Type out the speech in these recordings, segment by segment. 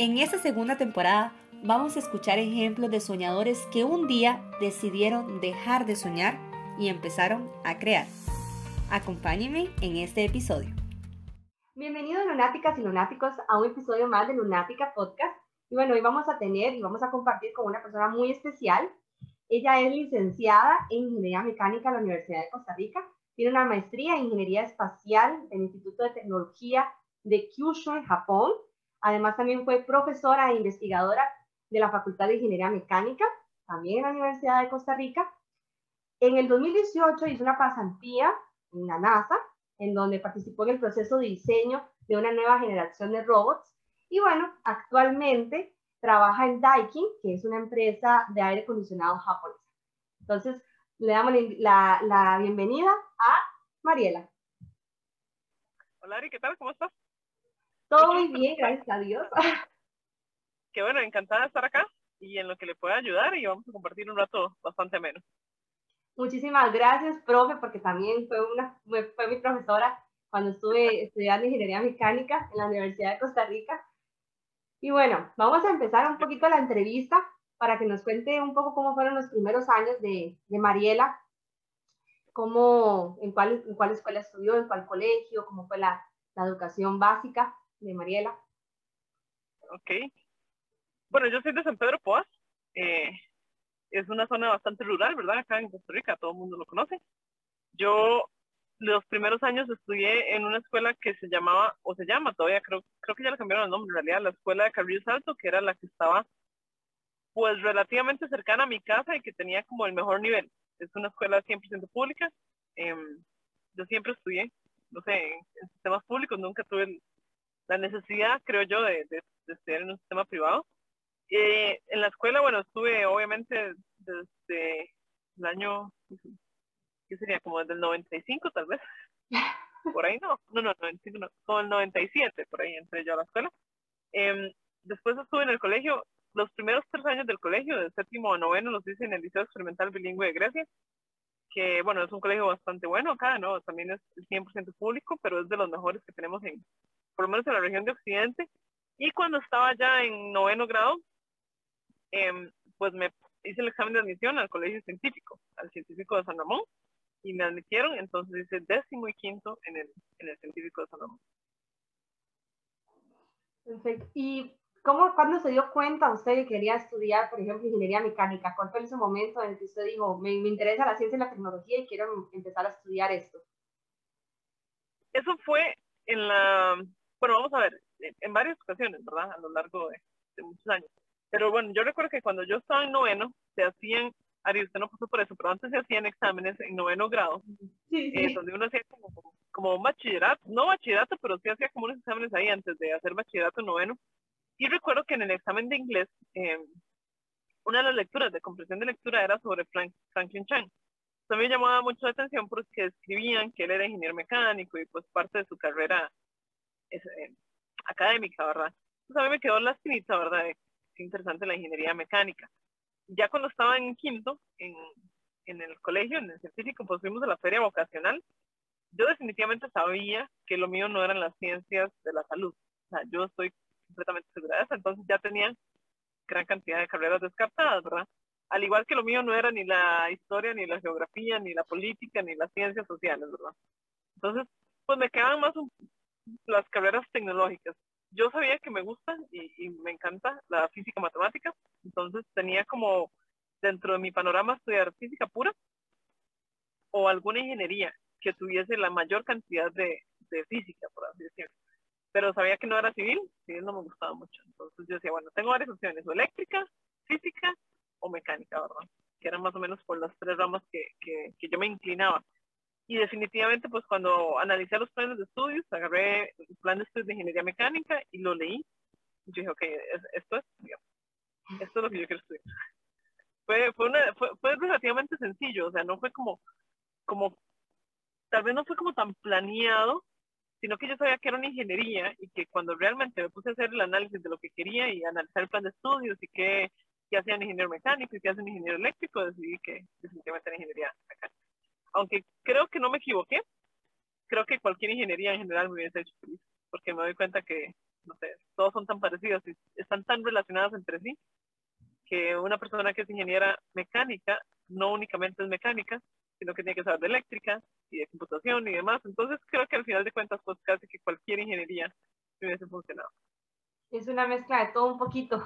En esta segunda temporada vamos a escuchar ejemplos de soñadores que un día decidieron dejar de soñar y empezaron a crear. Acompáñenme en este episodio. Bienvenidos lunáticas y lunáticos a un episodio más de Lunática Podcast. Y bueno, hoy vamos a tener y vamos a compartir con una persona muy especial. Ella es licenciada en Ingeniería Mecánica en la Universidad de Costa Rica. Tiene una maestría en Ingeniería Espacial del Instituto de Tecnología de Kyushu en Japón. Además, también fue profesora e investigadora de la Facultad de Ingeniería Mecánica, también en la Universidad de Costa Rica. En el 2018 hizo una pasantía en la NASA, en donde participó en el proceso de diseño de una nueva generación de robots. Y bueno, actualmente trabaja en Daikin, que es una empresa de aire acondicionado japonesa. Entonces, le damos la, bienvenida a Mariela. Hola Ari, ¿qué tal? ¿Cómo estás? Todo muy bien, gracias a Dios. Qué bueno, encantada de estar acá y en lo que le pueda ayudar y vamos a compartir un rato bastante menos. Muchísimas gracias, profe, porque también fue, una, fue mi profesora cuando estuve estudiando ingeniería mecánica en la Universidad de Costa Rica. Y bueno, vamos a empezar un poquito la entrevista para que nos cuente un poco cómo fueron los primeros años de, de Mariela, cómo, en cuál, en cuál escuela estudió, en cuál colegio, cómo fue la, la educación básica de Mariela. Ok. Bueno, yo soy de San Pedro Poas. Eh, es una zona bastante rural, ¿verdad? Acá en Costa Rica, todo el mundo lo conoce. Yo los primeros años estudié en una escuela que se llamaba, o se llama todavía, creo, creo que ya le cambiaron el nombre en realidad, la escuela de Carrillo Salto, que era la que estaba pues relativamente cercana a mi casa y que tenía como el mejor nivel. Es una escuela 100% pública. Em, yo siempre estudié, no sé, en, sistemas públicos, nunca tuve la necesidad, creo yo, de, de, estudiar en un sistema privado. Eh, en la escuela, bueno, estuve obviamente desde el año, ¿qué sería? Como desde el 95 tal vez. Por ahí no, no, no, 95 no, como el 97, por ahí entré yo a la escuela. Eh, después estuve en el colegio, los primeros tres años del colegio, de séptimo a noveno, los hice en el Liceo Experimental Bilingüe de Grecia, que bueno, es un colegio bastante bueno acá, ¿no? También es 100% público, pero es de los mejores que tenemos en, por lo menos en la región de Occidente. Y cuando estaba ya en noveno grado, eh, pues me hice el examen de admisión al colegio científico, al científico de San Ramón, y me admitieron, entonces hice décimo y quinto en el, en el científico de San Ramón. Perfecto. ¿Y cómo, cuándo se dio cuenta usted que quería estudiar, por ejemplo, ingeniería mecánica? ¿Cuál fue ese momento en el que usted dijo, me, me interesa la ciencia y la tecnología y quiero empezar a estudiar esto? Eso fue en la, bueno, vamos a ver, en varias ocasiones, ¿verdad? A lo largo de, de muchos años. Pero bueno, yo recuerdo que cuando yo estaba en noveno, se hacían, Ari, usted no pasó por eso, pero antes se hacían exámenes en noveno grado, Sí, sí. eh, donde uno hacía como, como un bachillerato, no bachillerato, pero sí hacía como unos exámenes ahí antes de hacer bachillerato en noveno. Y recuerdo que en el examen de inglés, eh, una de las lecturas de comprensión de lectura era sobre Frank, Franklin Chan. Eso me llamaba mucho la atención porque escribían que él era ingeniero mecánico y pues parte de su carrera es, eh, académica, ¿verdad? Entonces a mí me quedó la espinita, ¿verdad? Qué interesante la ingeniería mecánica. Ya cuando estaba en quinto, en, en el colegio, en el científico, pues fuimos a la feria vocacional. Yo definitivamente sabía que lo mío no eran las ciencias de la salud. O sea, yo estoy completamente segura de eso. Entonces ya tenía gran cantidad de carreras descartadas, ¿verdad? Al igual que lo mío no era ni la historia, ni la geografía, ni la política, ni las ciencias sociales, ¿verdad? Entonces, pues me quedaban más un, las carreras tecnológicas. Yo sabía que me gusta y, y, me encanta la física matemática, entonces tenía como dentro de mi panorama estudiar física pura o alguna ingeniería que tuviese la mayor cantidad de, de física, por así decirlo. Pero sabía que no era civil, civil no me gustaba mucho. Entonces yo decía, bueno, tengo varias opciones, o eléctrica, física o mecánica, ¿verdad? Que eran más o menos por las tres ramas que, que, que yo me inclinaba. Y definitivamente, pues cuando analicé los planes de estudios, agarré el plan de estudios de ingeniería mecánica y lo leí. Y dije, ok, esto es, esto es lo que yo quiero estudiar. Fue, fue, una, fue, fue relativamente sencillo, o sea, no fue como, como, tal vez no fue como tan planeado, sino que yo sabía que era una ingeniería y que cuando realmente me puse a hacer el análisis de lo que quería y analizar el plan de estudios y qué, qué hacía un ingeniero mecánico y qué hace un ingeniero eléctrico, decidí que definitivamente era ingeniería mecánica aunque creo que no me equivoqué, creo que cualquier ingeniería en general me hubiese hecho feliz, porque me doy cuenta que, no sé, todos son tan parecidos y es están tan relacionadas entre sí que una persona que es ingeniera mecánica no únicamente es mecánica, sino que tiene que saber de eléctrica y de computación y demás. Entonces creo que al final de cuentas, pues casi que cualquier ingeniería hubiese funcionado. Es una mezcla de todo un poquito.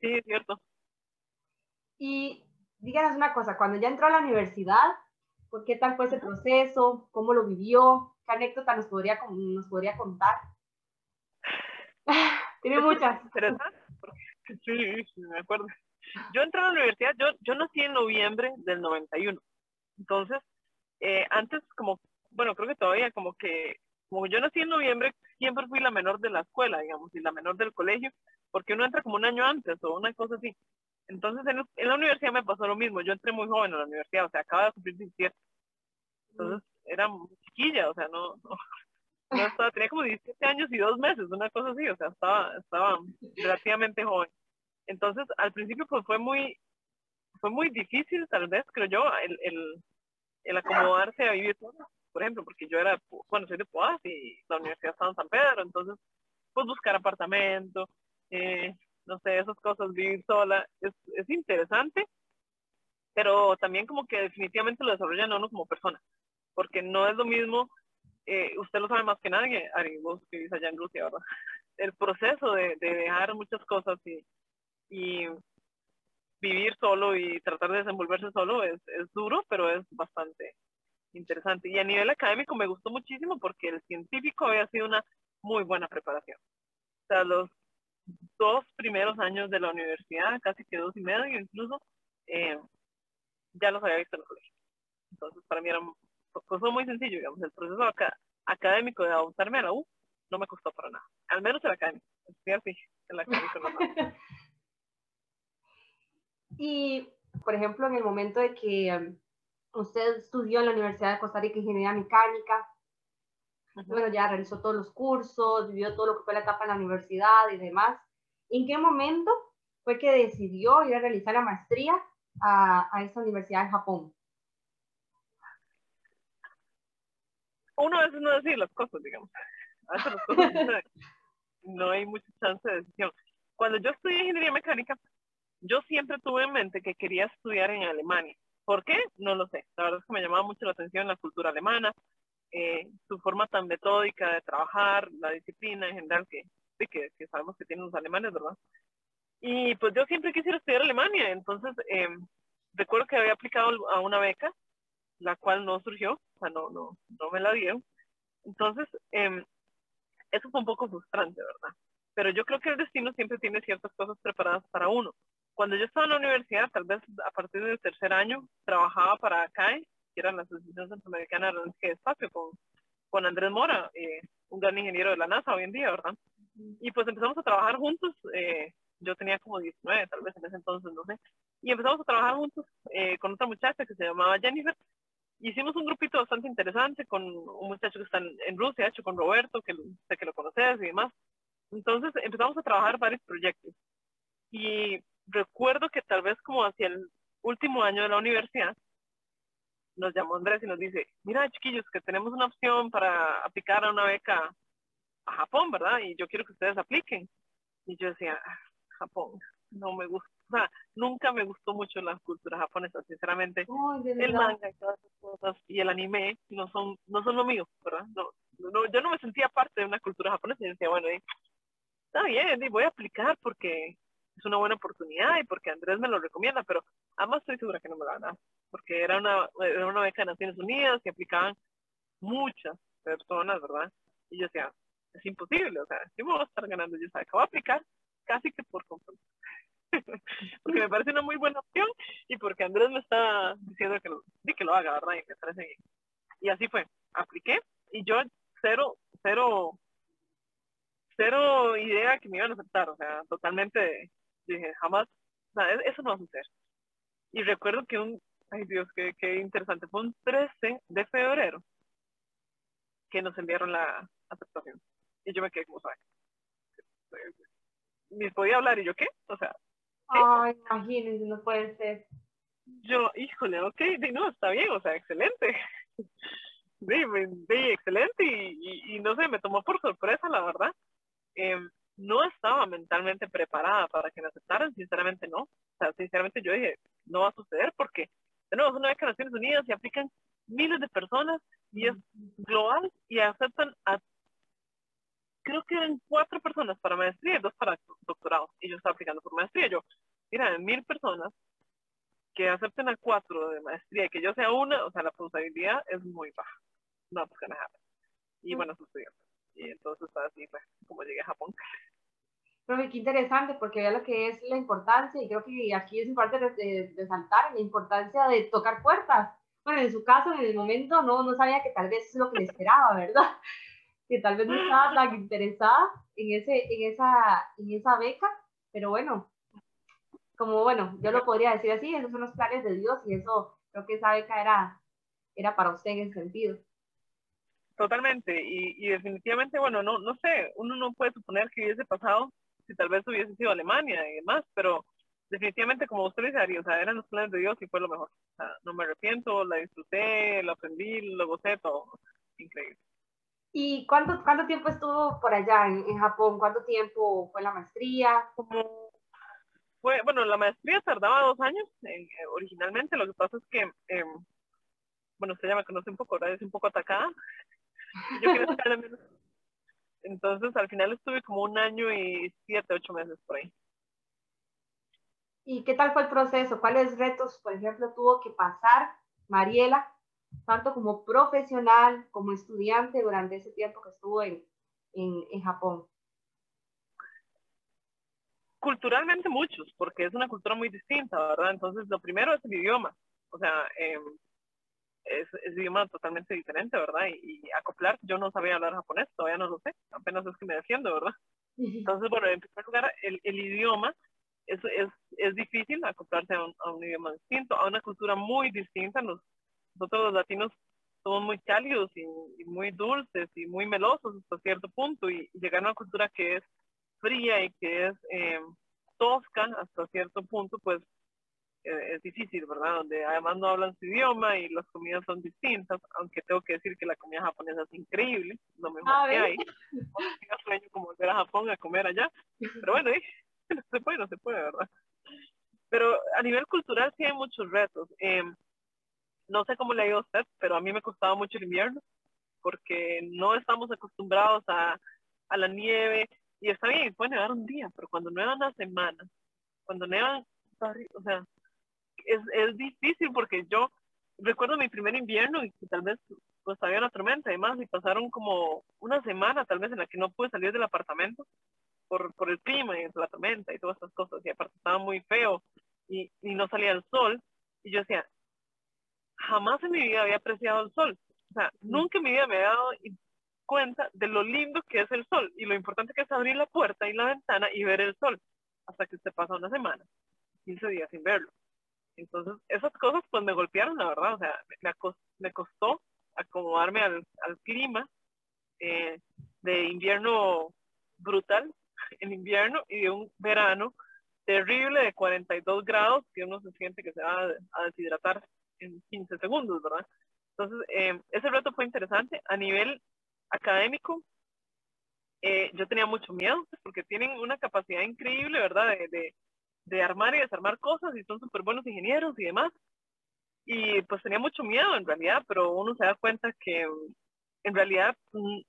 Sí, es cierto. Y díganos una cosa, cuando ya entró a la universidad, ¿por qué tal fue ese proceso? ¿Cómo lo vivió? ¿Qué anécdota nos podría, nos podría contar? Tiene muchas. Sí, sí, me acuerdo. Yo entré a la universidad, yo, yo nací en noviembre del 91. Entonces, eh, antes como, bueno, creo que todavía como que, como yo nací en noviembre, siempre fui la menor de la escuela, digamos, y la menor del colegio, porque uno entra como un año antes o una cosa así. Entonces, en, la universidad me pasó lo mismo. Yo entré muy joven a la universidad, o sea, acaba de cumplir 17. Entonces, era chiquilla, o sea, no, no, estaba, tenía como 17 años y dos meses, una cosa así, o sea, estaba, estaba relativamente joven. Entonces, al principio, pues fue muy, fue muy difícil, tal vez, creo yo, el, el, el acomodarse a vivir por ejemplo, porque yo era, bueno, soy de Poas y la universidad estaba en San Pedro, entonces, pues buscar apartamento, eh, no sé, esas cosas, vivir sola, es, es interesante, pero también como que definitivamente lo desarrollan a uno como persona, porque no es lo mismo, eh, usted lo sabe más que nadie, Ari, vos vivís allá en Rusia, ¿verdad? El proceso de, de dejar muchas cosas y, y vivir solo y tratar de desenvolverse solo es, es duro, pero es bastante interesante. Y a nivel académico me gustó muchísimo porque el científico había sido una muy buena preparación. O sea, los dos primeros años de la universidad, casi que dos y medio incluso, eh, ya los había visto en el colegio. Entonces, para mí era pues, muy sencillo, digamos, el proceso académico de adaptarme a la U no me costó para nada, al menos el académico, sí, académico no. Y, por ejemplo, en el momento de que um, usted estudió en la Universidad de Costa Rica Ingeniería Mecánica, bueno, ya realizó todos los cursos, vivió todo lo que fue la etapa en la universidad y demás. ¿En qué momento fue que decidió ir a realizar la maestría a, a esa universidad en Japón? Uno a veces no decir las cosas, digamos. A veces las cosas no hay mucha chance de decisión. Cuando yo estudié ingeniería mecánica, yo siempre tuve en mente que quería estudiar en Alemania. ¿Por qué? No lo sé. La verdad es que me llamaba mucho la atención la cultura alemana, eh, su forma tan metódica de trabajar, la disciplina en general que, sabemos que tienen los alemanes, ¿verdad? Y pues yo siempre quisiera estudiar Alemania, entonces eh, recuerdo que había aplicado a una beca, la cual no surgió, o sea, no, no, no me la dieron. Entonces, eh, eso fue un poco frustrante, ¿verdad? Pero yo creo que el destino siempre tiene ciertas cosas preparadas para uno cuando yo estaba en la universidad, tal vez a partir del tercer año, trabajaba para CAE, que era la Asociación Centroamericana de Aeronáutica de Espacio, con, con Andrés Mora, eh, un gran ingeniero de la NASA hoy en día, ¿verdad? Y pues empezamos a trabajar juntos, eh, yo tenía como 19, tal vez en ese entonces, no sé, y empezamos a trabajar juntos eh, con otra muchacha que se llamaba Jennifer. Hicimos un grupito bastante interesante con un muchacho que está en, en Rusia, hecho con Roberto, que sé que lo conoces y demás. Entonces empezamos a trabajar varios proyectos. Y recuerdo que tal vez como hacia el último año de la universidad, nos llamó Andrés y nos dice, mira chiquillos, que tenemos una opción para aplicar a una beca a Japón, ¿verdad? Y yo quiero que ustedes apliquen. Y yo decía, Japón, no me gusta, o sea, nunca me gustó mucho la cultura japonesa, sinceramente. el manga y todas esas cosas y el anime no son, no son lo mío, ¿verdad? No, no, yo no me sentía parte de una cultura japonesa y decía, bueno, está bien, voy a aplicar porque es una buena oportunidad y porque Andrés me lo recomienda, pero además estoy segura que no me la van a porque era una, era una beca de Naciones Unidas que aplicaban muchas personas, ¿verdad? Y yo decía, es imposible, o sea, ¿qué me voy a estar ganando? Yo sabía que voy a aplicar casi que por compromiso. porque me parece una muy buena opción y porque Andrés me está diciendo que lo, que lo haga, ¿verdad? Y me parece. Y así fue, apliqué y yo cero, cero, cero idea que me iban a aceptar, o sea, totalmente dije, jamás, o sea, e-, eso no va a suceder. Y recuerdo que un, ay Dios, qué, qué interesante, fue un 13 de febrero que nos enviaron la aceptación. Y yo me quedé como, ¿sabes? Ni podía hablar, y yo, ¿qué? O sea. Ay, imagínense, no puede ser. Yo, híjole, ok, no, está bien, o sea, excelente. Sí, excelente, y, y, no sé, me tomó por sorpresa, la verdad. Eh, no estaba mentalmente preparada para que me aceptaran, sinceramente no. O sea, sinceramente yo dije, no va a suceder porque, de nuevo, es una beca de Naciones Unidas y aplican miles de personas y es global y aceptan a, creo que eran cuatro personas para maestría y dos para doctorado. Y yo estaba aplicando por maestría. Yo, mira, de mil personas que acepten a cuatro de maestría y que yo sea una, o sea, la posibilidad es muy baja. No, pues nada. Y bueno, sucedió. Y entonces así fue como llegué a Japón. Pero qué interesante, porque vea lo que es la importancia, y creo que aquí es importante de resaltar la importancia de tocar puertas. Bueno, en su caso, en el momento, no, no sabía que tal vez es lo que le esperaba, ¿verdad? Que tal vez no estaba tan interesada en, ese, en, esa, en esa beca, pero bueno, como bueno, yo lo podría decir así, esos son los planes de Dios y eso, creo que esa beca era, era para usted en ese sentido. Totalmente, y, y, definitivamente, bueno, no, no sé, uno no puede suponer que hubiese pasado si tal vez hubiese sido Alemania y demás, pero definitivamente, como usted dice, o sea, eran los planes de Dios y fue lo mejor. O sea, no me arrepiento, la disfruté, la aprendí, lo gocé, todo. Increíble. ¿Y cuánto, cuánto tiempo estuvo por allá en, en Japón? ¿Cuánto tiempo fue la maestría? Como fue, bueno, la maestría tardaba dos años eh, originalmente, lo que pasa es que, eh, bueno, usted ya me conoce un poco, ahora es un poco atacada, yo quiero menos. Entonces, al final estuve como un año y siete, ocho meses por ahí. ¿Y qué tal fue el proceso? ¿Cuáles retos, por ejemplo, tuvo que pasar Mariela, tanto como profesional como estudiante durante ese tiempo que estuvo en, en, en Japón? Culturalmente muchos, porque es una cultura muy distinta, ¿verdad? Entonces, lo primero es el idioma. O sea, eh, es, es idioma totalmente diferente, ¿verdad? Y, acoplar, yo no sabía hablar japonés, todavía no lo sé, apenas es que me defiendo, ¿verdad? Entonces, bueno, en primer lugar, el, el idioma es, es, es, difícil acoplarse a un, a un, idioma distinto, a una cultura muy distinta. Nos, nosotros los latinos somos muy cálidos y, y, muy dulces y muy melosos hasta cierto punto, y, llegar a una cultura que es fría y que es eh, tosca hasta cierto punto, pues es difícil, ¿verdad? Donde además no hablan su idioma y las comidas son distintas, aunque tengo que decir que la comida japonesa es increíble, lo mejor que hay. No sueño como volver a Japón a comer allá, pero bueno, ¿eh? no se puede, no se puede, ¿verdad? Pero a nivel cultural sí hay muchos retos. Eh, no sé cómo le ha ido a usted, pero a mí me costaba mucho el invierno, porque no estamos acostumbrados a, a la nieve, y está bien, puede nevar un día, pero cuando neva una semana, cuando neva, o sea, es, es difícil porque yo recuerdo mi primer invierno y tal vez pues había una tormenta y demás y pasaron como una semana tal vez en la que no pude salir del apartamento por, por el clima y la tormenta y todas estas cosas y aparte estaba muy feo y, y no salía el sol y yo decía, jamás en mi vida había apreciado el sol. O sea, nunca en mi vida me había dado cuenta de lo lindo que es el sol y lo importante que es abrir la puerta y la ventana y ver el sol hasta que se pasa una semana, 15 días sin verlo. Entonces, esas cosas pues me golpearon, la verdad, o sea, me, me costó acomodarme al, al clima eh, de invierno brutal en invierno y de un verano terrible de 42 grados que uno se siente que se va a, deshidratar en 15 segundos, ¿verdad? Entonces, eh, ese reto fue interesante. A nivel académico, eh, yo tenía mucho miedo porque tienen una capacidad increíble, ¿verdad? De, de, de armar y desarmar cosas y son súper buenos ingenieros y demás. Y pues tenía mucho miedo en realidad, pero uno se da cuenta que en realidad, mm,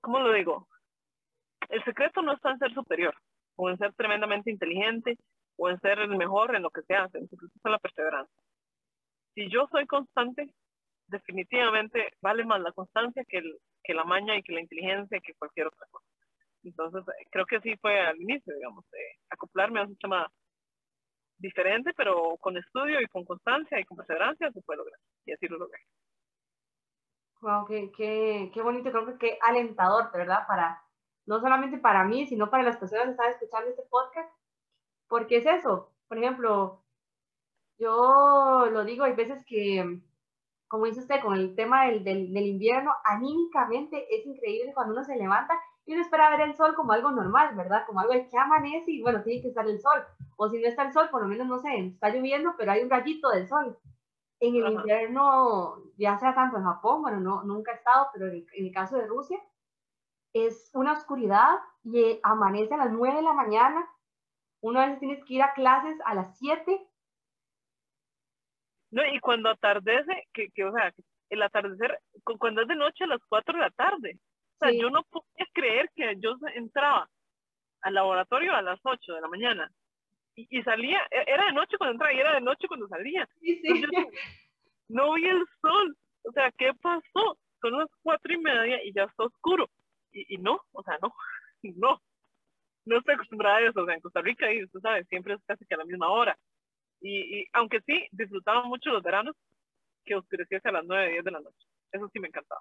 ¿cómo lo digo? El secreto no está en ser superior, o en ser tremendamente inteligente, o en ser el mejor en lo que se hace, el secreto la perseverancia. Si yo soy constante, definitivamente vale más la constancia que, el, que la maña y que la inteligencia que cualquier otra cosa. Entonces, eh, creo que así fue al inicio, digamos, acoplarme a un sistema diferente, pero con estudio y con constancia y con perseverancia se puede lograr. Y así lo logré. Wow, qué, qué, qué bonito, creo que qué alentador, ¿verdad? Para, no solamente para mí, sino para las personas que están escuchando este podcast, porque es eso. Por ejemplo, yo lo digo, hay veces que, como dice usted, con el tema del, del, del invierno, anímicamente es increíble cuando uno se levanta y uno espera ver el sol como algo normal, ¿verdad? Como algo que amanece y bueno, tiene que estar el sol. O si no está el sol, por lo menos, no sé, está lloviendo, pero hay un rayito del sol. En el Ajá. invierno, ya sea tanto en Japón, bueno, no, nunca he estado, pero en el, en el caso de Rusia, es una oscuridad y eh, amanece a las 9 de la mañana. Uno a veces tienes que ir a clases a las 7. No, y cuando atardece, que, que o sea, el atardecer, cuando es de noche a las 4 de la tarde. O sea, yo no podía creer que yo entraba al laboratorio a las 8 de la mañana y, salía, e, era de noche cuando entraba y era de noche cuando salía. Sí, no vi el sol. O sea, ¿qué pasó? Son las cuatro y media y ya está oscuro. Y, y no, o sea, no, no. No estoy acostumbrada a eso. O sea, en Costa Rica, y usted sabe, siempre es casi que a la misma hora. Y, y aunque sí, disfrutaba mucho los veranos, que oscureciese a las nueve, diez de la noche. Eso sí me encantaba.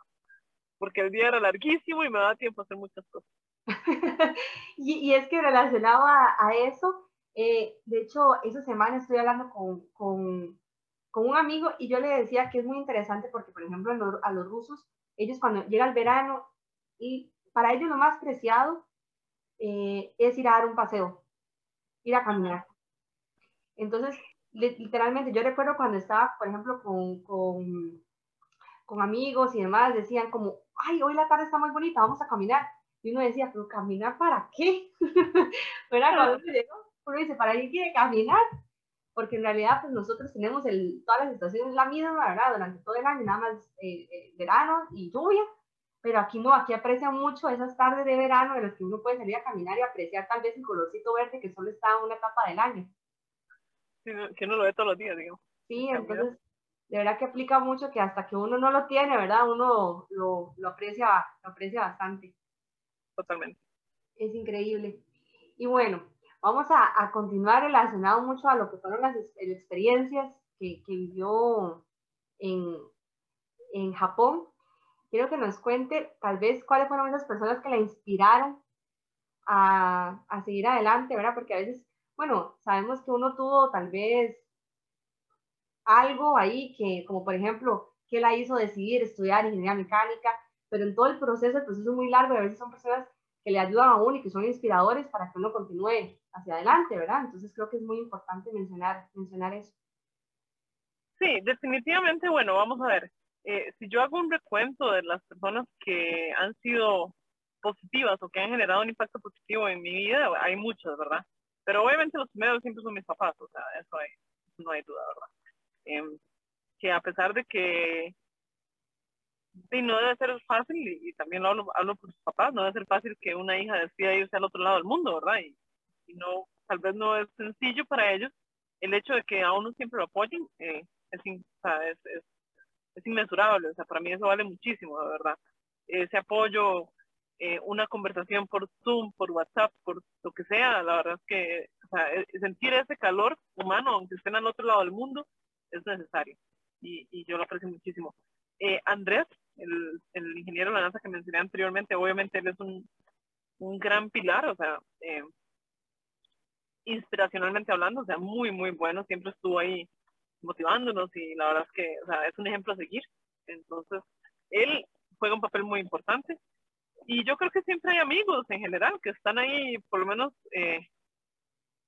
Porque el día era larguísimo y me daba tiempo a hacer muchas cosas. y, y, es que relacionado a, a eso, eh, de hecho, esa semana estoy hablando con, con, con, un amigo y yo le decía que es muy interesante porque, por ejemplo, a los, rusos, ellos cuando llega el verano, y para ellos lo más preciado eh, es ir a dar un paseo, ir a caminar. Entonces, literalmente, yo recuerdo cuando estaba, por ejemplo, con, con, con amigos y demás, decían como, ay, hoy la tarde está muy bonita, vamos a caminar. Y uno decía, pero caminar para qué? ¿Verdad? Cuando llegó, uno dice, ¿para qué quiere caminar? Porque en realidad, pues nosotros tenemos el, todas las estaciones la misma, ¿verdad? Durante todo el año, nada más eh, eh, verano y lluvia. Pero aquí no, aquí aprecian mucho esas tardes de verano en las que uno puede salir a caminar y apreciar tal vez el colorcito verde que solo está en una etapa del año. Sí, que uno lo ve todos los días, digo. Sí, entonces, de verdad que aplica mucho que hasta que uno no lo tiene, ¿verdad? Uno lo, lo aprecia, lo aprecia bastante. Totalmente. Es increíble. Y bueno, Vamos a, continuar relacionado mucho a lo que fueron las experiencias que, vivió en, en Japón. Quiero que nos cuente tal vez cuáles fueron esas personas que la inspiraron a, a, seguir adelante, ¿verdad? Porque a veces, bueno, sabemos que uno tuvo tal vez algo ahí que, como por ejemplo, que la hizo decidir estudiar ingeniería mecánica, pero en todo el proceso, el proceso es muy largo y a veces son personas que le ayudan a uno y que son inspiradores para que uno continúe hacia adelante, ¿verdad? Entonces creo que es muy importante mencionar, mencionar eso. Sí, definitivamente, bueno, vamos a ver. Eh, si yo hago un recuento de las personas que han sido positivas o que han generado un impacto positivo en mi vida, hay muchas, ¿verdad? Pero obviamente los primeros siempre son mis papás, o sea, eso hay, no hay duda, ¿verdad? Em, que a pesar de que sí, no debe ser fácil, y, también lo hablo, hablo, por sus papás, no debe ser fácil que una hija decida irse al otro lado del mundo, ¿verdad? Y, no, tal vez no es sencillo para ellos. El hecho de que a uno siempre lo apoyen eh, es, es, inmensurable, o sea, para mí eso vale muchísimo, de verdad. Ese apoyo, eh, una conversación por Zoom, por WhatsApp, por lo que sea, la verdad es que o sea, e, sentir ese calor humano, aunque estén al otro lado del mundo, es necesario. Y, y yo lo aprecio muchísimo. Eh, Andrés, el, el ingeniero de la NASA que mencioné anteriormente, obviamente él es un, un gran pilar, o sea, eh, inspiracionalmente hablando, o sea, muy, muy bueno, siempre estuvo ahí motivándonos y la verdad es que, o sea, es un ejemplo a seguir. Entonces, él juega un papel muy importante y yo creo que siempre hay amigos en general que están ahí, por lo menos, eh,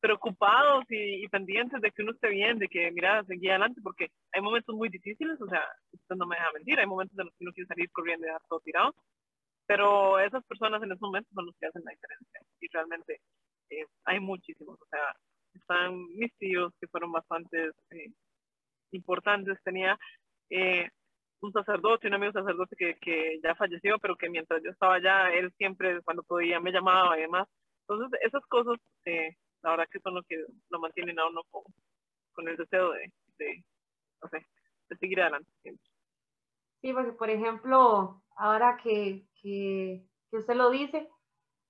preocupados y, pendientes de que uno esté bien, de que, mira, seguí adelante, porque hay momentos muy difíciles, o sea, usted no me deja mentir, hay momentos en los que uno quiere salir corriendo y dejar todo tirado, pero esas personas en esos momentos son los que hacen la diferencia, y realmente eh, hay muchísimos, o sea, están mis tíos que fueron bastante eh, importantes, tenía eh, un sacerdote, un amigo sacerdote que, que ya falleció, pero que mientras yo estaba allá, él siempre, cuando podía, me llamaba y demás. Entonces, esas cosas eh, la verdad que son los que lo mantienen a uno con, el deseo de, de, no sé, de seguir adelante Sí, porque por ejemplo, ahora que, que, que, usted lo dice,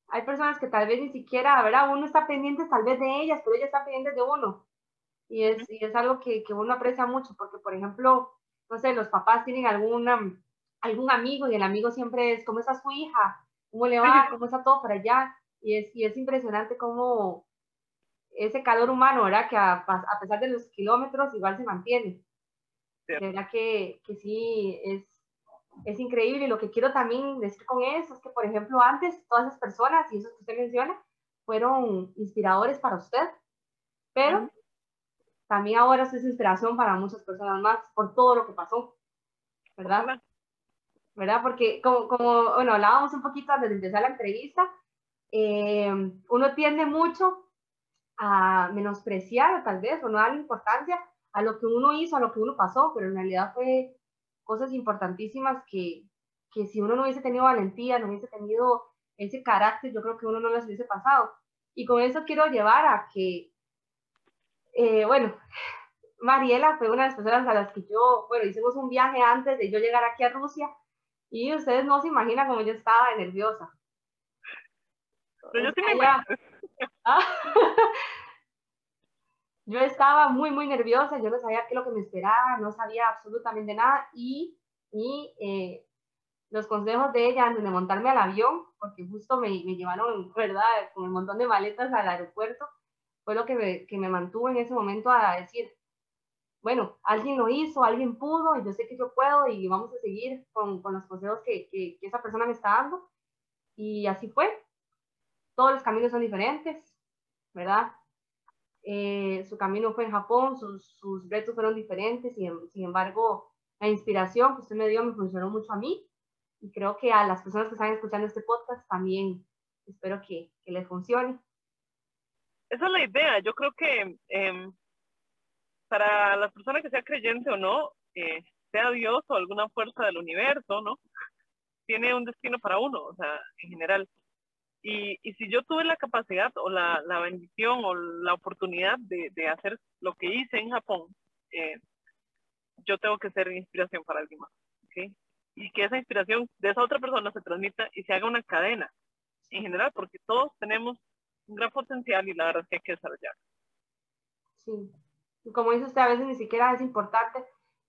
hay personas que tal vez ni siquiera, ¿verdad? Uno está pendiente tal vez de ellas, pero ellas están pendientes de uno. Y es, y es algo que, que, uno aprecia mucho, porque por ejemplo, no sé, los papás tienen alguna, algún amigo y el amigo siempre es, ¿cómo está su hija? ¿Cómo le va? ¿Cómo está todo para allá? Y es, y es impresionante cómo, ese calor humano, ¿verdad? Que a, a, pesar de los kilómetros igual se mantiene. De verdad que, que sí, es, es increíble. Y lo que quiero también decir con eso es que, por ejemplo, antes todas esas personas, y eso que usted menciona, fueron inspiradores para usted, pero también ahora es inspiración para muchas personas más por todo lo que pasó, ¿verdad? ¿verdad? Porque como, como bueno, hablábamos un poquito antes de empezar la entrevista, eh, uno tiende mucho a menospreciar tal vez o no darle importancia a lo que uno hizo, a lo que uno pasó, pero en realidad fue cosas importantísimas que, que si uno no hubiese tenido valentía, no hubiese tenido ese carácter, yo creo que uno no las hubiese pasado. Y con eso quiero llevar a que, eh, bueno, Mariela fue una de las personas a las que yo, bueno, hicimos un viaje antes de yo llegar aquí a Rusia y ustedes no se imaginan cómo yo estaba nerviosa. Pero yo sí me yo estaba muy, muy nerviosa, yo no sabía qué es lo que me esperaba, no sabía absolutamente nada y, y eh, los consejos de ella antes de montarme al avión, porque justo me, llevaron, ¿verdad?, con un montón de maletas al aeropuerto, fue lo que me, mantuvo en ese momento a decir, bueno, alguien lo hizo, alguien pudo, y yo sé que yo puedo, y vamos a seguir con, los consejos que, que, que, esa persona me está dando. Y así fue. Todos los caminos son diferentes, ¿verdad? Eh, su camino fue en Japón, sus, sus retos fueron diferentes, y sin embargo, la inspiración que usted me dio me funcionó mucho a mí, y creo que a las personas que están escuchando este podcast también espero que, que les funcione. Esa es la idea. Yo creo que eh, para las personas que sea creyente o no, eh, sea Dios o alguna fuerza del universo, ¿no? Tiene un destino para uno, o sea, en general. Y, y si yo tuve la capacidad o la, la bendición o la oportunidad de, de, hacer lo que hice en Japón, eh, yo tengo que ser inspiración para alguien más, ¿ok? Y que esa inspiración de esa otra persona se transmita y se haga una cadena en general, porque todos tenemos un gran potencial y la verdad es que hay que desarrollar. Sí, como dice usted, a veces ni siquiera es importante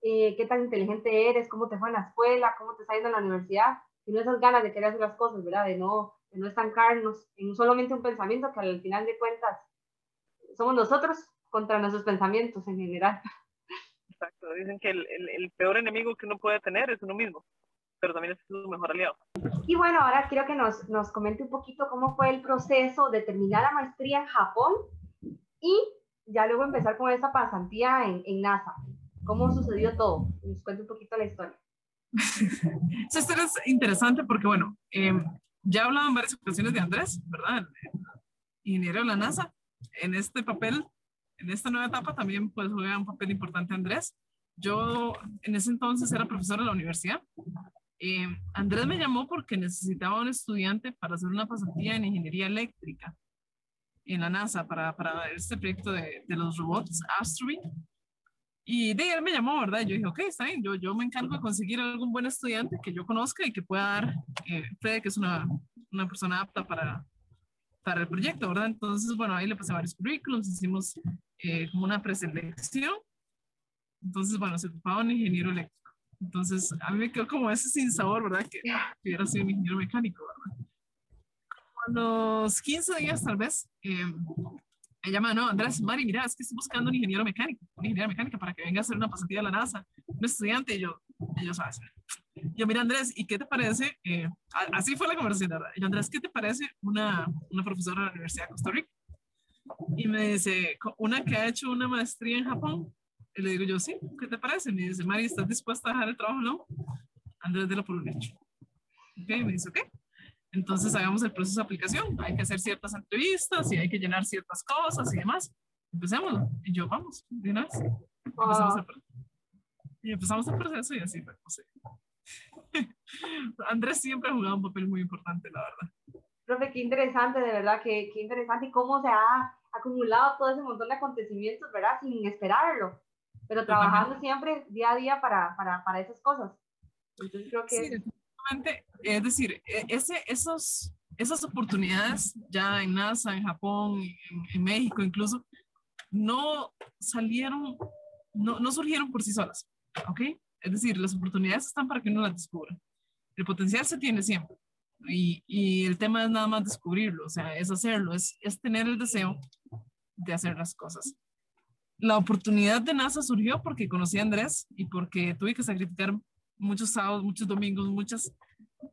eh, qué tan inteligente eres, cómo te fue en la escuela, cómo te está yendo en la universidad, sino esas ganas de querer hacer las cosas, ¿verdad? De no, no estancarnos en solamente un pensamiento que al final de cuentas somos nosotros contra nuestros pensamientos en general. Exacto, dicen que el, el, el peor enemigo que uno puede tener es uno mismo, pero también es su mejor aliado. Y bueno, ahora quiero que nos, nos comente un poquito cómo fue el proceso de terminar la maestría en Japón y ya luego empezar con esa pasantía en, en NASA. ¿Cómo sucedió todo? Nos cuente un poquito la historia. Esa historia es interesante porque, bueno, eh, ya hablado en varias ocasiones de Andrés, ¿verdad? Ingeniero de la NASA. En este papel, en esta nueva etapa también pues juega un papel importante Andrés. Yo en ese entonces era profesor de la universidad. Eh, Andrés me llamó porque necesitaba un estudiante para hacer una pasantía en ingeniería eléctrica en la NASA para, para este proyecto de, de los robots, Astroby. Y de él me llamó, ¿verdad? Yo dije, ok, está bien, yo, yo me encargo de conseguir algún buen estudiante que yo conozca y que pueda dar eh, que es una, una persona apta para, para el proyecto, ¿verdad? Entonces, bueno, ahí le pasé varios currículums, hicimos eh, como una preselección. Entonces, bueno, se ocupaba un ingeniero eléctrico. Entonces, a mí me quedó como ese sin sabor, ¿verdad? Que hubiera sido un ingeniero mecánico, ¿verdad? los 15 días tal vez, eh, me llama, no, Andrés, Mari, mira, es que estoy buscando un ingeniero mecánico, una ingeniera mecánica para que venga a hacer una pasantía a la NASA, un estudiante, y yo, ellos sabes. Yo, mira, Andrés, ¿y qué te parece? Eh, así fue la conversación, ¿verdad? Y yo, Andrés, ¿qué te parece una, una profesora de la Universidad de Costa Rica? Y me dice, una que ha hecho una maestría en Japón. Y le digo yo, sí, ¿qué te parece? Me dice, Mari, ¿estás dispuesta a dejar el trabajo? No. Andrés, de lo por un hecho. Ok, me dice, ok. Entonces hagamos el proceso de aplicación. Hay que hacer ciertas entrevistas y hay que llenar ciertas cosas y demás. Empecemos. Y yo, vamos, de una vez. Empezamos el y empezamos el proceso y así fue. Andrés siempre ha jugado un papel muy importante, la verdad. Profe, qué interesante, de verdad, qué, qué interesante y cómo se ha acumulado todo ese montón de acontecimientos, ¿verdad? Sin esperarlo, pero trabajando siempre día a día para, para, para esas cosas. Entonces creo que... Sí es decir, e, ese, esos, esas oportunidades ya en NASA, en Japón, en, México incluso, no salieron, no, no, surgieron por sí solas, ¿ok? Es decir, las oportunidades están para que uno las descubra. El potencial se tiene siempre. Y, y el tema es nada más descubrirlo, o sea, es hacerlo, es, es tener el deseo de hacer las cosas. La oportunidad de NASA surgió porque conocí a Andrés y porque tuve que sacrificar muchos sábados, muchos domingos, muchas,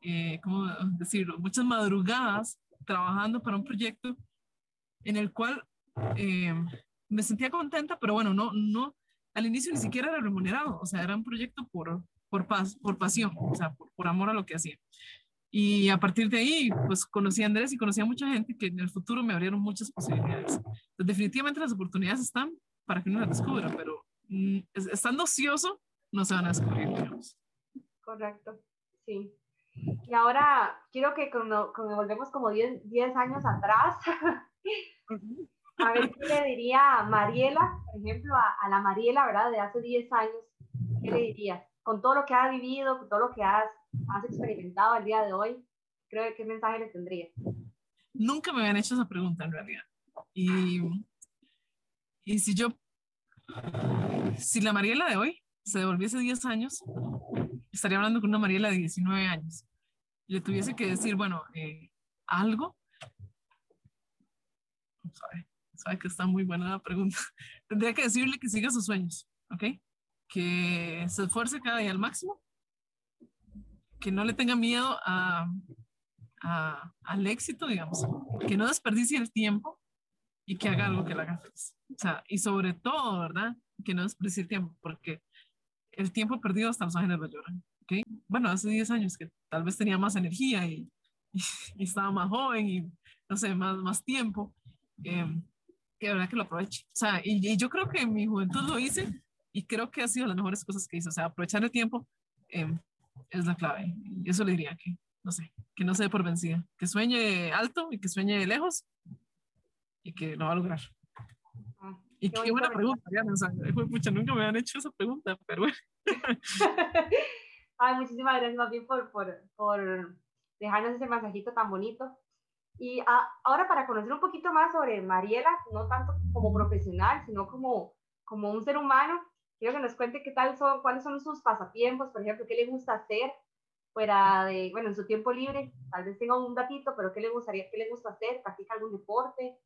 eh, ¿cómo decirlo? Muchas madrugadas trabajando para un proyecto en el cual eh, me sentía contenta, pero bueno, no, no, al inicio ni siquiera era remunerado, o sea, era un proyecto por, por, paz, por pasión, o sea, por, amor a lo que hacía. Y a partir de ahí, pues conocí a Andrés y conocí a mucha gente que en el futuro me abrieron muchas posibilidades. Definitivamente las oportunidades están para que uno las descubra, pero mm, estando ocioso no se van a descubrir, digamos. Correcto, sí. Y ahora quiero que cuando, cuando volvemos como 10, 10 años atrás, a ver qué le diría Mariela, por ejemplo, a, a, la Mariela, ¿verdad? De hace 10 años, ¿qué le dirías? Con todo lo que has vivido, con todo lo que has has experimentado el día de hoy, creo que qué mensaje le tendría. Nunca me habían hecho esa pregunta en realidad. Y, y si yo, si la Mariela de hoy se devolviese 10 años, estaría hablando con una Mariela de 19 años. Y le tuviese que decir, bueno, eh, algo. Sabe, sabe que está muy buena la pregunta. Tendría que decirle que siga sus sueños, ¿ok? Que se esfuerce cada día al máximo que no le tenga miedo a, al éxito, digamos, que no desperdicie el tiempo y que haga algo que le haga feliz. O sea, y sobre todo, ¿verdad? Que no desperdicie el tiempo, porque el tiempo perdido hasta los ángeles lo lloran. ¿okay? Bueno, hace 10 años que tal vez tenía más energía y, y, estaba más joven y, no sé, más, más tiempo, eh, que de verdad que lo aproveche. O sea, y, yo creo que en mi juventud lo hice y creo que ha sido las mejores cosas que hice. O sea, aprovechar el tiempo. Eh, es la clave. Y eso le diría que, no sé, que no se dé por vencida, que sueñe alto y que sueñe lejos y que lo va a lograr. Ah, y qué, buena pregunta, Diana. O sea, nunca me han hecho esa pregunta, pero bueno. Ay, muchísimas gracias bien por, por, por dejarnos ese mensajito tan bonito. Y ahora para conocer un poquito más sobre Mariela, no tanto como profesional, sino como, como un ser humano, quiero que nos cuente qué tal son, cuáles son sus pasatiempos, por ejemplo, qué le gusta hacer fuera de, bueno, en su tiempo libre, tal vez tenga un datito, pero qué le gustaría, qué le gusta hacer, practica algún deporte.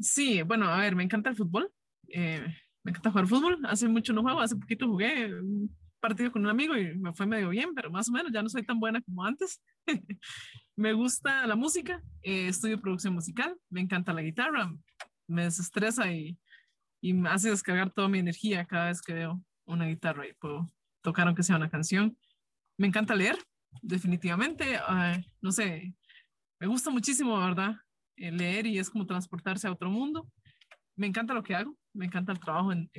Sí, bueno, a ver, me encanta el fútbol, eh, me encanta jugar fútbol, hace mucho no juego, hace poquito jugué un partido con un amigo y me fue medio bien, pero más o menos ya no soy tan buena como antes. me gusta la música, eh, estudio producción musical, me encanta la guitarra, me desestresa y y me hace descargar toda mi energía cada vez que veo una guitarra y puedo tocar aunque sea una canción. Me encanta leer, definitivamente. no sé, me gusta muchísimo, ¿verdad? Eh, leer y es como transportarse a otro mundo. Me encanta lo que hago, me encanta el trabajo en,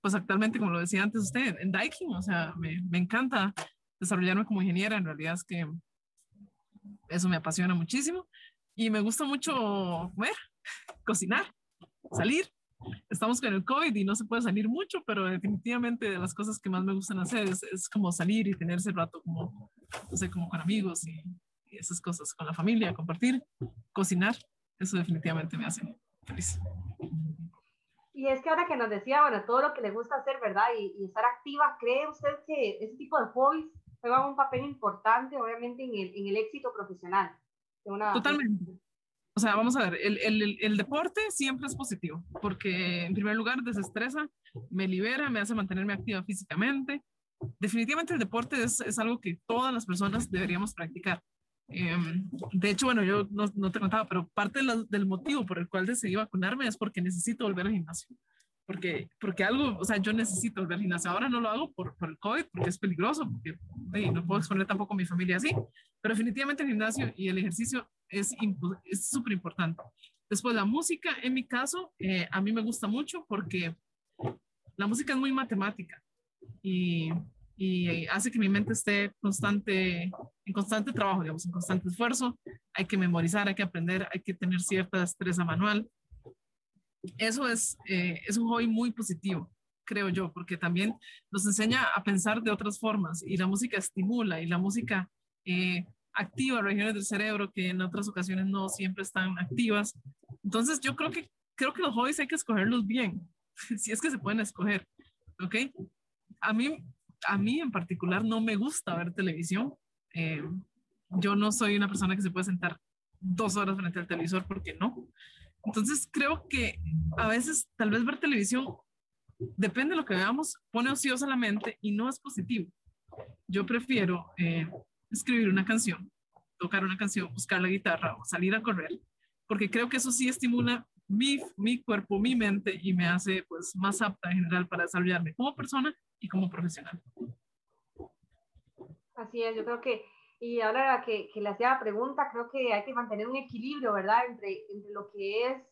pues actualmente, como lo decía antes usted, en Daikin, o sea, me, me encanta desarrollarme como ingeniera, en realidad es que eso me apasiona muchísimo. Y me gusta mucho comer, cocinar, salir, estamos con el COVID y no se puede salir mucho, pero definitivamente de las cosas que más me gustan hacer es, es como salir y tener ese rato como, no sé, como con amigos y, esas cosas, con la familia, compartir, cocinar, eso definitivamente me hace feliz. Y es que ahora que nos decía, bueno, todo lo que le gusta hacer, ¿verdad? Y, y estar activa, ¿cree usted que ese tipo de hobbies juegan un papel importante, obviamente, en el, en el éxito profesional? De una, Totalmente. O sea, vamos a ver, el, el, el, deporte siempre es positivo, porque en primer lugar desestresa, me libera, me hace mantenerme activa físicamente. Definitivamente el deporte es, es algo que todas las personas deberíamos practicar. Em, de hecho, bueno, yo no, no te contaba, pero parte del motivo por el cual decidí vacunarme es porque necesito volver al gimnasio. Porque, porque algo, o sea, yo necesito volver al gimnasio. Ahora no lo hago por, por el COVID, porque es peligroso, porque no puedo exponer tampoco a mi familia así, pero definitivamente el gimnasio y el ejercicio es súper importante. Después la música, en mi caso, eh, a mí me gusta mucho porque la música es muy matemática y, y, hace que mi mente esté constante, en constante trabajo, digamos, en constante esfuerzo. Hay que memorizar, hay que aprender, hay que tener cierta destreza manual. Eso es, eh, es un hobby muy positivo, creo yo, porque también nos enseña a pensar de otras formas y la música estimula y la música eh, activa regiones del cerebro que en otras ocasiones no siempre están activas. Entonces yo creo que, creo que los hobbies hay que escogerlos bien, si es que se pueden escoger, ¿ok? A mí, a mí en particular no me gusta ver televisión. Eh, yo no soy una persona que se puede sentar dos horas frente al televisor porque no. Entonces creo que a veces tal vez ver televisión, depende de lo que veamos, pone ociosa la mente y no es positivo. Yo prefiero eh, escribir una canción, tocar una canción, buscar la guitarra o salir a correr, porque creo que eso sí estimula mi, mi cuerpo, mi mente y me hace pues más apta en general para desarrollarme como persona y como profesional. Así es, yo creo que, y ahora que, que le hacía la pregunta, creo que hay que mantener un equilibrio, ¿verdad? Entre, entre lo que es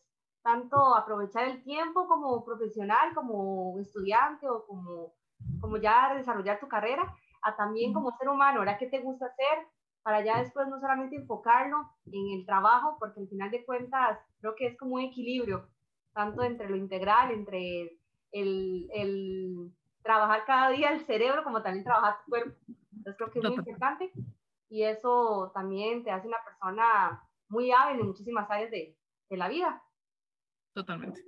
tanto aprovechar el tiempo como profesional, como estudiante o como, como ya desarrollar tu carrera, a también como ser humano, ¿verdad? ¿Qué te gusta hacer? Para ya después no solamente enfocarlo en el trabajo, porque al final de cuentas creo que es como un equilibrio, tanto entre lo integral, entre el, el trabajar cada día el cerebro como también trabajar tu cuerpo. Entonces creo que es muy importante y eso también te hace una persona muy hábil en muchísimas áreas de, de la vida. Totalmente.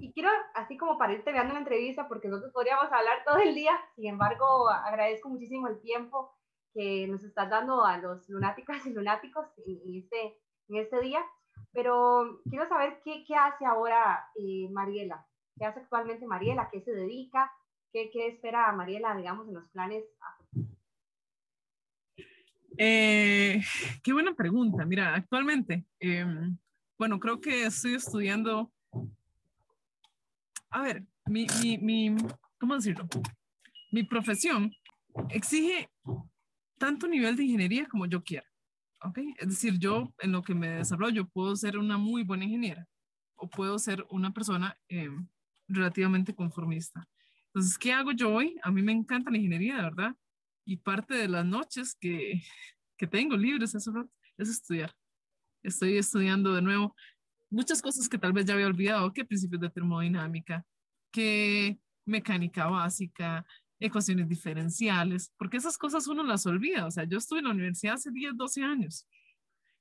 Y quiero, así como para ir terminando la entrevista, porque nosotros podríamos hablar todo el día, sin embargo, agradezco muchísimo el tiempo que nos estás dando a los lunáticas y lunáticos en, este, en este día. Pero quiero saber qué, qué hace ahora eh, Mariela, qué hace actualmente Mariela, qué se dedica, qué, qué espera Mariela, digamos, en los planes eh, qué buena pregunta. Mira, actualmente, em, bueno, creo que estoy estudiando. A ver, mi, mi, mi, ¿cómo decirlo? Mi profesión exige tanto nivel de ingeniería como yo quiera. ¿ok? Es decir, yo en lo que me desarrollo puedo ser una muy buena ingeniera o puedo ser una persona em, relativamente conformista. Entonces, ¿qué hago yo hoy? A mí me encanta la ingeniería, verdad. Y parte de las noches que, que tengo libres es, es estudiar estoy estudiando de nuevo muchas cosas que tal vez ya había olvidado, que principios de termodinámica, que mecánica básica, ecuaciones diferenciales, porque esas cosas uno las olvida. O sea, yo estuve en la universidad hace 10, 12 años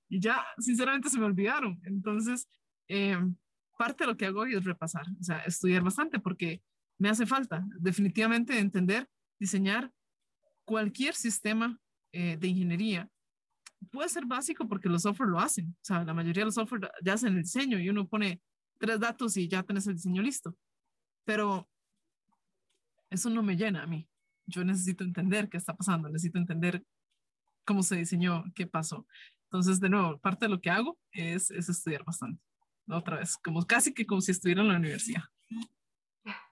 y ya sinceramente se me olvidaron. Entonces, eh, parte de lo que hago hoy es repasar, o sea, estudiar bastante porque me hace falta definitivamente entender, diseñar cualquier sistema eh, de ingeniería puede ser básico porque los software lo hacen. O sea, la mayoría de los software ya hacen el diseño y uno pone tres datos y ya tenés el diseño listo. Pero eso no me llena a mí. Yo necesito entender qué está pasando, necesito entender cómo se diseñó, qué pasó. Entonces, de nuevo, parte de lo que hago es, es estudiar bastante. Otra vez, como casi que como si estuviera en la universidad.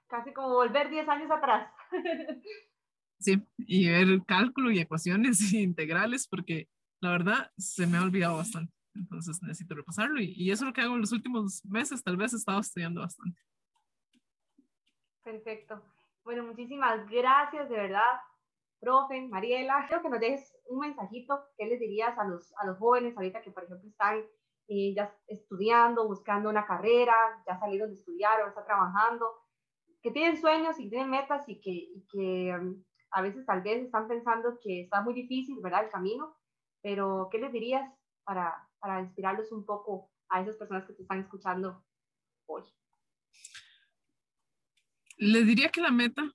Casi como volver 10 años atrás. Sí, y ver cálculo y ecuaciones integrales, porque la verdad se me ha olvidado bastante. Entonces necesito repasarlo y, y, eso es lo que hago en los últimos meses. Tal vez he estado estudiando bastante. Perfecto. Bueno, muchísimas gracias de verdad, profe, Mariela. Quiero que nos dejes un mensajito. ¿Qué les dirías a los, a los jóvenes ahorita que, por ejemplo, están eh, ya estudiando, buscando una carrera, ya salieron de estudiar o están trabajando, que tienen sueños y tienen metas y que, y que um, a veces tal vez están pensando que está muy difícil, ¿verdad? El camino pero, ¿qué les dirías para, para inspirarlos un poco a esas personas que te están escuchando hoy? Les diría que la meta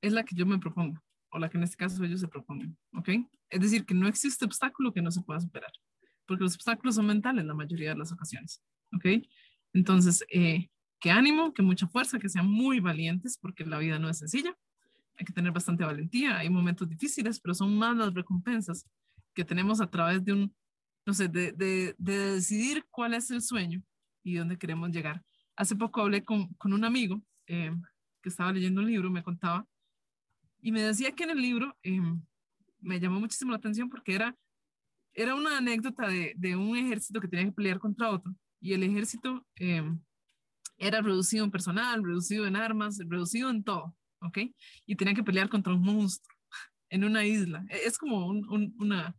es la que yo me propongo, o la que en este caso ellos se propongan, ¿ok? Es decir, que no existe obstáculo que no se pueda superar, porque los obstáculos son mentales la mayoría de las ocasiones, ¿ok? Entonces, eh, que ánimo, que mucha fuerza, que sean muy valientes, porque la vida no es sencilla, hay que tener bastante valentía, hay momentos difíciles, pero son más las recompensas que tenemos a través de un, no sé, de, de, de decidir cuál es el sueño y dónde queremos llegar. Hace poco hablé con, un amigo eh, que estaba leyendo un libro, me contaba, y me decía que en el libro eh, me llamó muchísimo la atención porque era, era una anécdota de, de, un ejército que tenía que pelear contra otro, y el ejército eh, era reducido en personal, reducido en armas, reducido en todo. ¿ok? Y tenían que pelear contra un monstruo en una isla. E, es como una,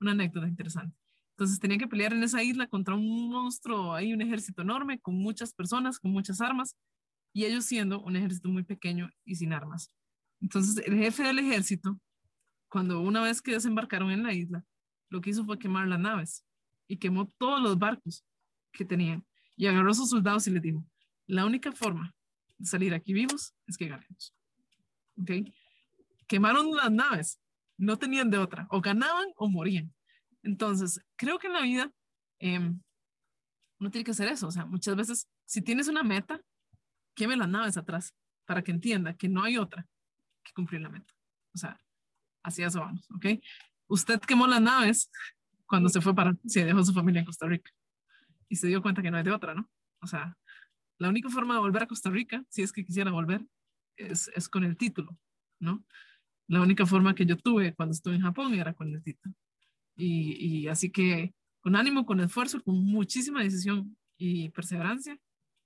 una anécdota interesante. Entonces tenían que pelear en esa isla contra un monstruo, hay un ejército enorme con muchas personas, con muchas armas, y ellos siendo un ejército muy pequeño y sin armas. Entonces el jefe del ejército, cuando una vez que desembarcaron en la isla, lo que hizo fue quemar las naves y quemó todos los barcos que tenían y agarró a sus soldados y les dijo, la única forma de salir aquí vivos es que ganemos. ¿okay? Quemaron las naves, no tenían de otra, o ganaban o morían. Entonces, creo que en la vida eh, uno tiene que hacer eso, o sea, muchas veces, si tienes una meta, queme las naves atrás para que entienda que no hay otra que cumplir la meta. O sea, así eso vamos, ¿ok? Usted quemó las naves cuando se fue para, se dejó su familia en Costa Rica y se dio cuenta que no hay de otra, ¿no? O sea, la única forma de volver a Costa Rica, si es que quisiera volver, es, es con el título, ¿no? la única forma que yo tuve cuando estuve en Japón era con el Tita. Y, y así que con ánimo, con esfuerzo, con muchísima decisión y perseverancia,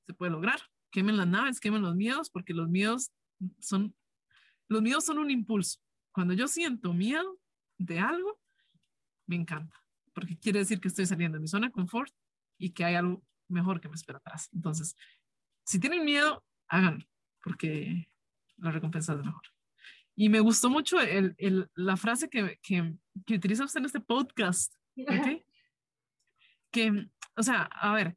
se puede lograr. Quemen las naves, quemen los miedos, porque los miedos son, los miedos son un impulso. Cuando yo siento miedo de algo, me encanta, porque quiere decir que estoy saliendo de mi zona de confort y que hay algo mejor que me espera atrás. Entonces, si tienen miedo, háganlo, porque la recompensa es mejor. Y me gustó mucho el, el, la frase que, que, que, utiliza usted en este podcast, ¿okay? que, o sea, a ver,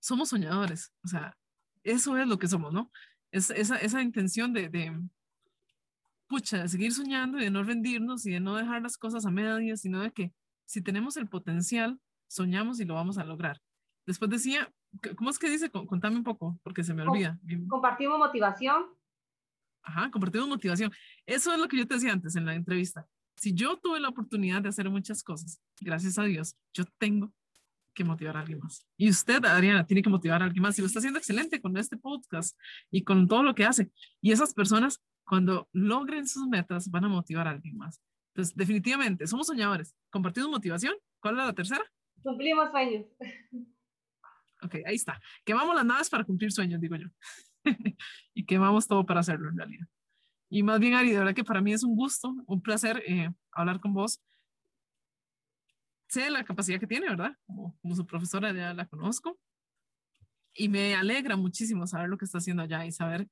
somos soñadores, o sea, eso es lo que somos, ¿no? Es, esa, esa intención de, de, pucha, de seguir soñando y de no rendirnos y de no dejar las cosas a medias, sino de que si tenemos el potencial, soñamos y lo vamos a lograr. Después decía, ¿cómo es que dice? Contame un poco, porque se me olvida. Compartimos motivación. Ajá, compartimos motivación. Eso es lo que yo te decía antes en la entrevista. Si yo tuve la oportunidad de hacer muchas cosas, gracias a Dios, yo tengo que motivar a alguien más. Y usted, Adriana, tiene que motivar a alguien más. Y lo está haciendo excelente con este podcast y con todo lo que hace. Y esas personas, cuando logren sus metas, van a motivar a alguien más. Entonces, definitivamente, somos soñadores. Compartimos motivación. ¿Cuál es la tercera? Cumplimos sueños. Ok, ahí está. Quemamos las naves para cumplir sueños, digo yo. y quemamos todo para hacerlo en realidad. Y más bien, Ari, de verdad que para mí es un gusto, un placer eh, hablar con vos. Sé la capacidad que tiene, ¿verdad? Como, como, su profesora ya la conozco. Y me alegra muchísimo saber lo que está haciendo allá y saber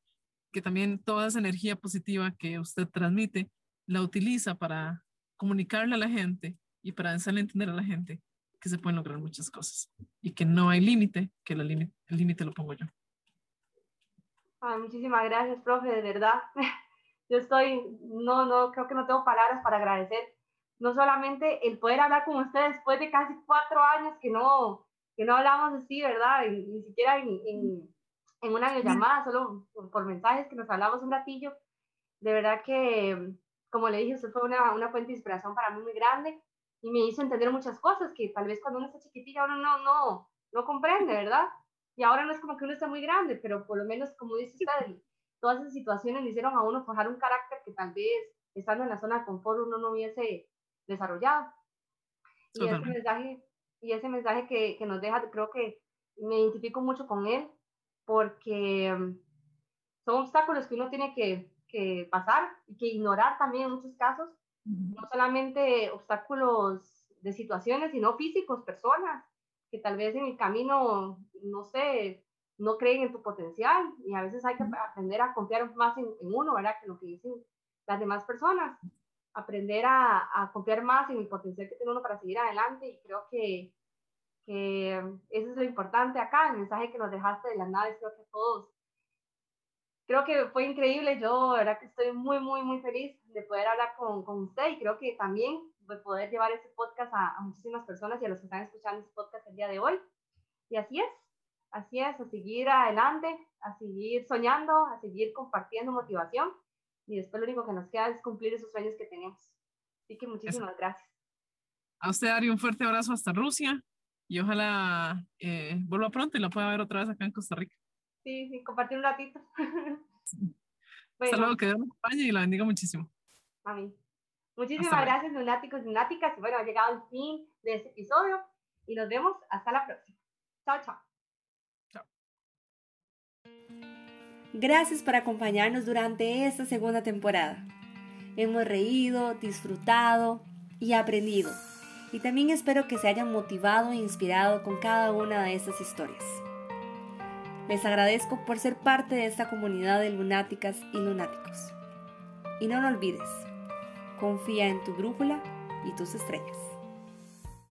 que también toda esa energía positiva que usted transmite la utiliza para comunicarle a la gente y para hacerle entender a la gente que se pueden lograr muchas cosas y que no hay límite, que el límite lo pongo yo. Ay, muchísimas gracias, profe, de verdad. Yo estoy, no, no, creo que no tengo palabras para agradecer, no solamente el poder hablar con ustedes después de casi cuatro años que no, que no hablamos así, ¿verdad? ni siquiera en, en, en una llamada, solo por, por, mensajes que nos hablamos un ratillo. De verdad que, como le dije, usted fue una, una fuente de inspiración para mí muy grande y me hizo entender muchas cosas que tal vez cuando uno está chiquitilla uno no, no, no comprende, ¿verdad? Y ahora no es como que uno está muy grande, pero por lo menos, como dice usted, todas esas situaciones le hicieron a uno forjar un carácter que tal vez estando en la zona de confort uno no hubiese desarrollado. Y ese mensaje, y ese mensaje que, que, nos deja, creo que me identifico mucho con él, porque mm, son obstáculos que uno tiene que, que pasar y que ignorar también en muchos casos, no solamente obstáculos de situaciones, sino físicos, personas que tal vez en el camino, no sé, no creen en tu potencial y a veces hay que aprender a confiar más en, uno, ¿verdad? Que lo que dicen las demás personas. Aprender a, a, confiar más en el potencial que tiene uno para seguir adelante y creo que, que eso es lo importante acá, el mensaje que nos dejaste de las naves, creo que todos creo que fue increíble. Yo, la verdad que estoy muy, muy, muy feliz de poder hablar con, con usted y creo que también de poder llevar este podcast a, a, muchísimas personas y a los que están escuchando este podcast el día de hoy. Y así es, así es, a seguir adelante, a seguir soñando, a seguir compartiendo motivación y después lo único que nos queda es cumplir esos sueños que tenemos. Así que muchísimas Eso. gracias. A usted, Ari, un fuerte abrazo hasta Rusia y ojalá eh, vuelva pronto y la pueda ver otra vez acá en Costa Rica. Sí, sí, compartir un ratito. bueno. Hasta luego, que Dios acompañe y la bendiga muchísimo. A mí. Muchísimas gracias, lunáticos y lunáticas. Y bueno, ha llegado el fin de este episodio y nos vemos hasta la próxima. Chao, chao. Chao. Gracias por acompañarnos durante esta segunda temporada. Hemos reído, disfrutado y aprendido. Y también espero que se hayan motivado e inspirado con cada una de estas historias. Les agradezco por ser parte de esta comunidad de lunáticas y lunáticos. Y no lo olvides, confía en tu brújula y tus estrellas.